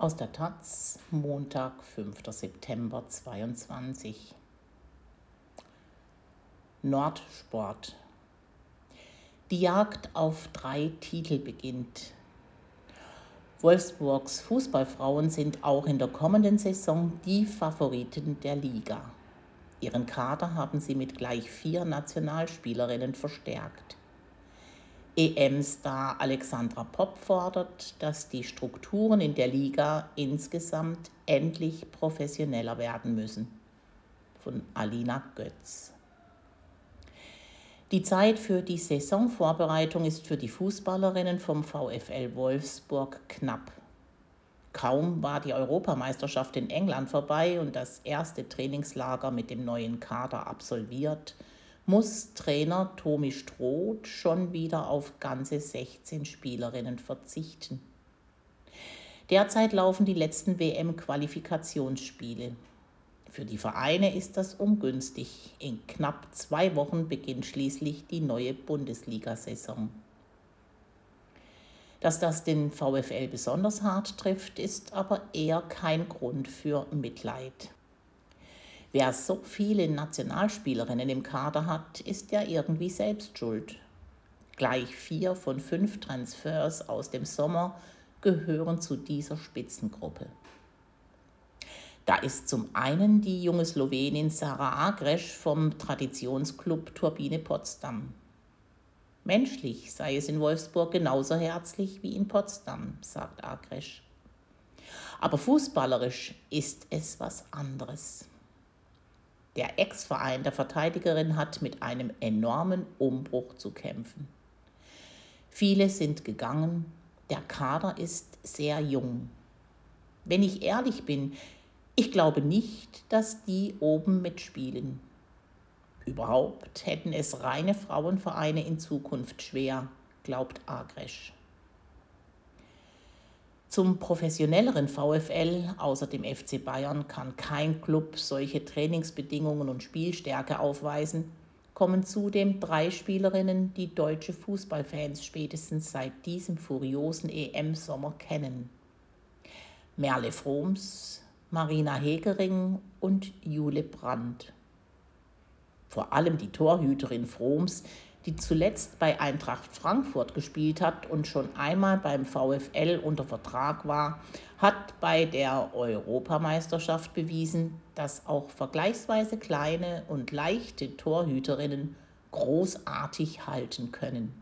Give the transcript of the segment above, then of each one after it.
Aus der Taz, Montag, 5. September 22. Nordsport. Die Jagd auf drei Titel beginnt. Wolfsburgs Fußballfrauen sind auch in der kommenden Saison die Favoriten der Liga. Ihren Kader haben sie mit gleich vier Nationalspielerinnen verstärkt. EM-Star Alexandra Popp fordert, dass die Strukturen in der Liga insgesamt endlich professioneller werden müssen. Von Alina Götz. Die Zeit für die Saisonvorbereitung ist für die Fußballerinnen vom VfL Wolfsburg knapp. Kaum war die Europameisterschaft in England vorbei und das erste Trainingslager mit dem neuen Kader absolviert, muss Trainer Tomi Stroth schon wieder auf ganze 16 Spielerinnen verzichten. Derzeit laufen die letzten WM-Qualifikationsspiele. Für die Vereine ist das ungünstig. In knapp zwei Wochen beginnt schließlich die neue Bundesliga-Saison. Dass das den VfL besonders hart trifft, ist aber eher kein Grund für Mitleid. Wer so viele Nationalspielerinnen im Kader hat, ist ja irgendwie selbst schuld. Gleich vier von fünf Transfers aus dem Sommer gehören zu dieser Spitzengruppe. Da ist zum einen die junge Slowenin Sarah Agresch vom Traditionsclub Turbine Potsdam. Menschlich sei es in Wolfsburg genauso herzlich wie in Potsdam, sagt Agresch. Aber fußballerisch ist es was anderes. Der Ex-Verein der Verteidigerin hat mit einem enormen Umbruch zu kämpfen. Viele sind gegangen, der Kader ist sehr jung. Wenn ich ehrlich bin, ich glaube nicht, dass die oben mitspielen. Überhaupt hätten es reine Frauenvereine in Zukunft schwer, glaubt Agresch. Zum professionelleren VfL außer dem FC Bayern kann kein Club solche Trainingsbedingungen und Spielstärke aufweisen, kommen zudem drei Spielerinnen, die deutsche Fußballfans spätestens seit diesem furiosen EM-Sommer kennen. Merle Froms, Marina Hegering und Jule Brandt. Vor allem die Torhüterin Froms die zuletzt bei Eintracht Frankfurt gespielt hat und schon einmal beim VfL unter Vertrag war, hat bei der Europameisterschaft bewiesen, dass auch vergleichsweise kleine und leichte Torhüterinnen großartig halten können.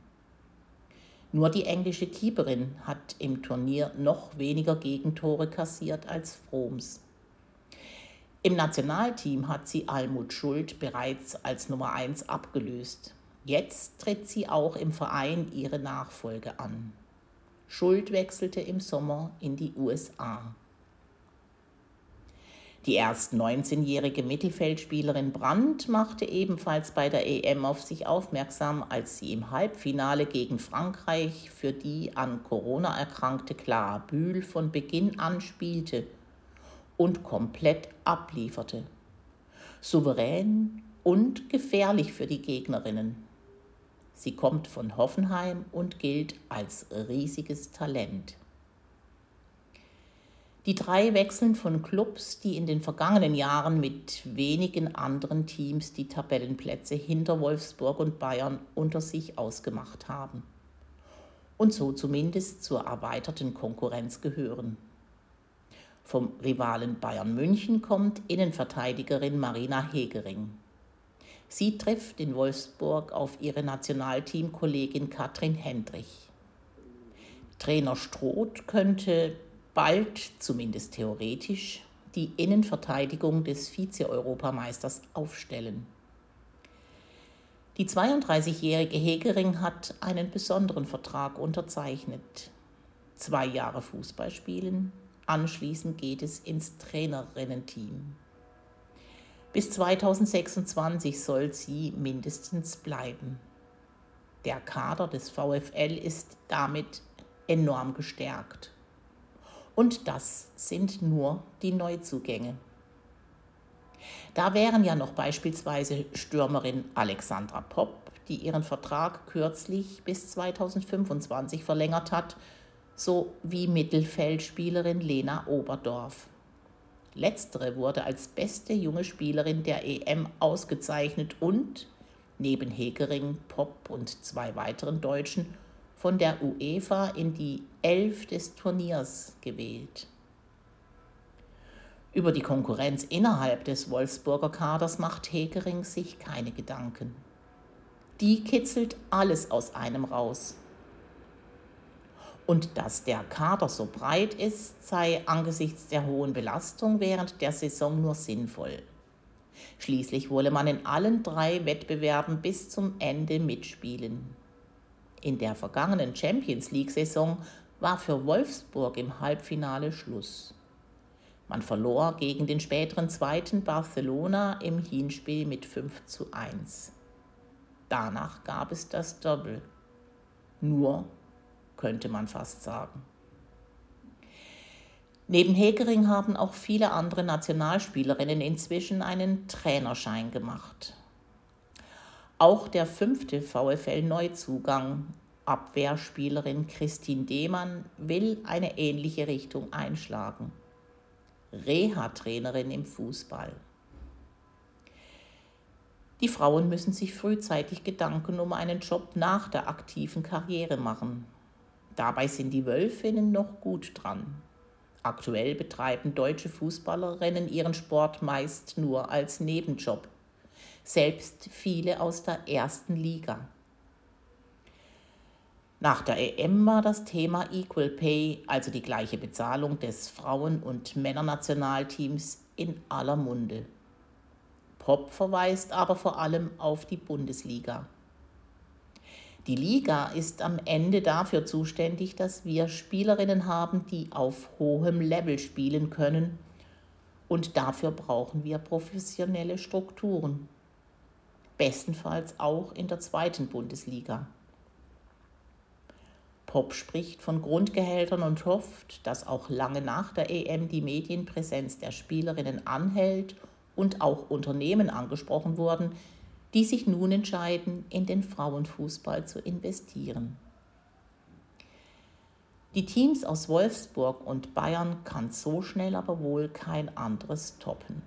Nur die englische Keeperin hat im Turnier noch weniger Gegentore kassiert als Froms. Im Nationalteam hat sie Almut Schuld bereits als Nummer 1 abgelöst. Jetzt tritt sie auch im Verein ihre Nachfolge an. Schuld wechselte im Sommer in die USA. Die erst 19-jährige Mittelfeldspielerin Brandt machte ebenfalls bei der EM auf sich aufmerksam, als sie im Halbfinale gegen Frankreich für die an Corona erkrankte Clara Bühl von Beginn an spielte und komplett ablieferte. Souverän und gefährlich für die Gegnerinnen. Sie kommt von Hoffenheim und gilt als riesiges Talent. Die drei wechseln von Clubs, die in den vergangenen Jahren mit wenigen anderen Teams die Tabellenplätze hinter Wolfsburg und Bayern unter sich ausgemacht haben und so zumindest zur erweiterten Konkurrenz gehören. Vom Rivalen Bayern München kommt Innenverteidigerin Marina Hegering. Sie trifft in Wolfsburg auf ihre Nationalteamkollegin Katrin Hendrich. Trainer Stroth könnte bald, zumindest theoretisch, die Innenverteidigung des Vize-Europameisters aufstellen. Die 32-jährige Hegering hat einen besonderen Vertrag unterzeichnet. Zwei Jahre Fußball spielen, anschließend geht es ins Trainerinnenteam. Bis 2026 soll sie mindestens bleiben. Der Kader des VfL ist damit enorm gestärkt. Und das sind nur die Neuzugänge. Da wären ja noch beispielsweise Stürmerin Alexandra Popp, die ihren Vertrag kürzlich bis 2025 verlängert hat, sowie Mittelfeldspielerin Lena Oberdorf. Letztere wurde als beste junge Spielerin der EM ausgezeichnet und, neben Hegering, Popp und zwei weiteren Deutschen, von der UEFA in die Elf des Turniers gewählt. Über die Konkurrenz innerhalb des Wolfsburger Kaders macht Hegering sich keine Gedanken. Die kitzelt alles aus einem raus. Und dass der Kader so breit ist, sei angesichts der hohen Belastung während der Saison nur sinnvoll. Schließlich wolle man in allen drei Wettbewerben bis zum Ende mitspielen. In der vergangenen Champions League-Saison war für Wolfsburg im Halbfinale Schluss. Man verlor gegen den späteren zweiten Barcelona im Hinspiel mit 5 zu 1. Danach gab es das Doppel. Nur könnte man fast sagen. Neben Hegering haben auch viele andere Nationalspielerinnen inzwischen einen Trainerschein gemacht. Auch der fünfte VfL-Neuzugang, Abwehrspielerin Christine Demann, will eine ähnliche Richtung einschlagen. Reha-Trainerin im Fußball. Die Frauen müssen sich frühzeitig Gedanken um einen Job nach der aktiven Karriere machen. Dabei sind die Wölfinnen noch gut dran. Aktuell betreiben deutsche Fußballerinnen ihren Sport meist nur als Nebenjob. Selbst viele aus der ersten Liga. Nach der EM war das Thema Equal Pay, also die gleiche Bezahlung des Frauen- und Männernationalteams, in aller Munde. Pop verweist aber vor allem auf die Bundesliga. Die Liga ist am Ende dafür zuständig, dass wir Spielerinnen haben, die auf hohem Level spielen können. Und dafür brauchen wir professionelle Strukturen. Bestenfalls auch in der zweiten Bundesliga. Pop spricht von Grundgehältern und hofft, dass auch lange nach der EM die Medienpräsenz der Spielerinnen anhält und auch Unternehmen angesprochen wurden, die sich nun entscheiden, in den Frauenfußball zu investieren. Die Teams aus Wolfsburg und Bayern kann so schnell aber wohl kein anderes toppen.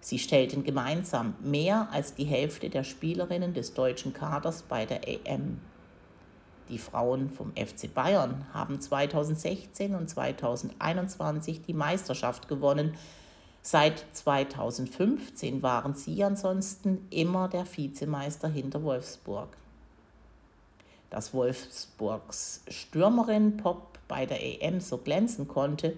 Sie stellten gemeinsam mehr als die Hälfte der Spielerinnen des deutschen Kaders bei der EM. Die Frauen vom FC Bayern haben 2016 und 2021 die Meisterschaft gewonnen, Seit 2015 waren sie ansonsten immer der Vizemeister hinter Wolfsburg. Dass Wolfsburgs Stürmerin Pop bei der EM so glänzen konnte,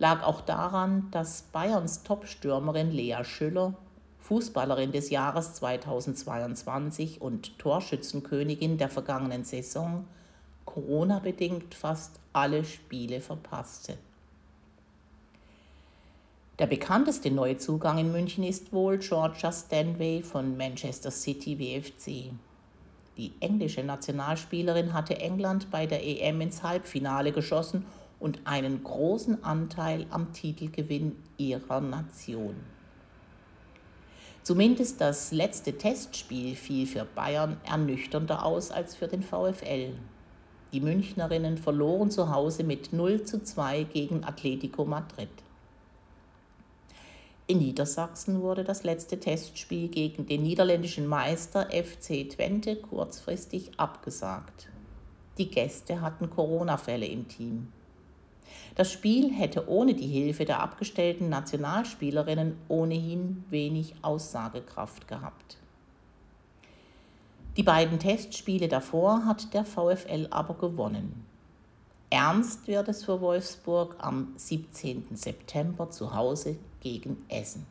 lag auch daran, dass Bayerns Top-Stürmerin Lea Schüller, Fußballerin des Jahres 2022 und Torschützenkönigin der vergangenen Saison, Corona-bedingt fast alle Spiele verpasste. Der bekannteste Neuzugang in München ist wohl Georgia Stanway von Manchester City WFC. Die englische Nationalspielerin hatte England bei der EM ins Halbfinale geschossen und einen großen Anteil am Titelgewinn ihrer Nation. Zumindest das letzte Testspiel fiel für Bayern ernüchternder aus als für den VfL. Die Münchnerinnen verloren zu Hause mit 0 zu 2 gegen Atletico Madrid. In Niedersachsen wurde das letzte Testspiel gegen den niederländischen Meister FC Twente kurzfristig abgesagt. Die Gäste hatten Corona-Fälle im Team. Das Spiel hätte ohne die Hilfe der abgestellten Nationalspielerinnen ohnehin wenig Aussagekraft gehabt. Die beiden Testspiele davor hat der VfL aber gewonnen. Ernst wird es für Wolfsburg am 17. September zu Hause gegen Essen.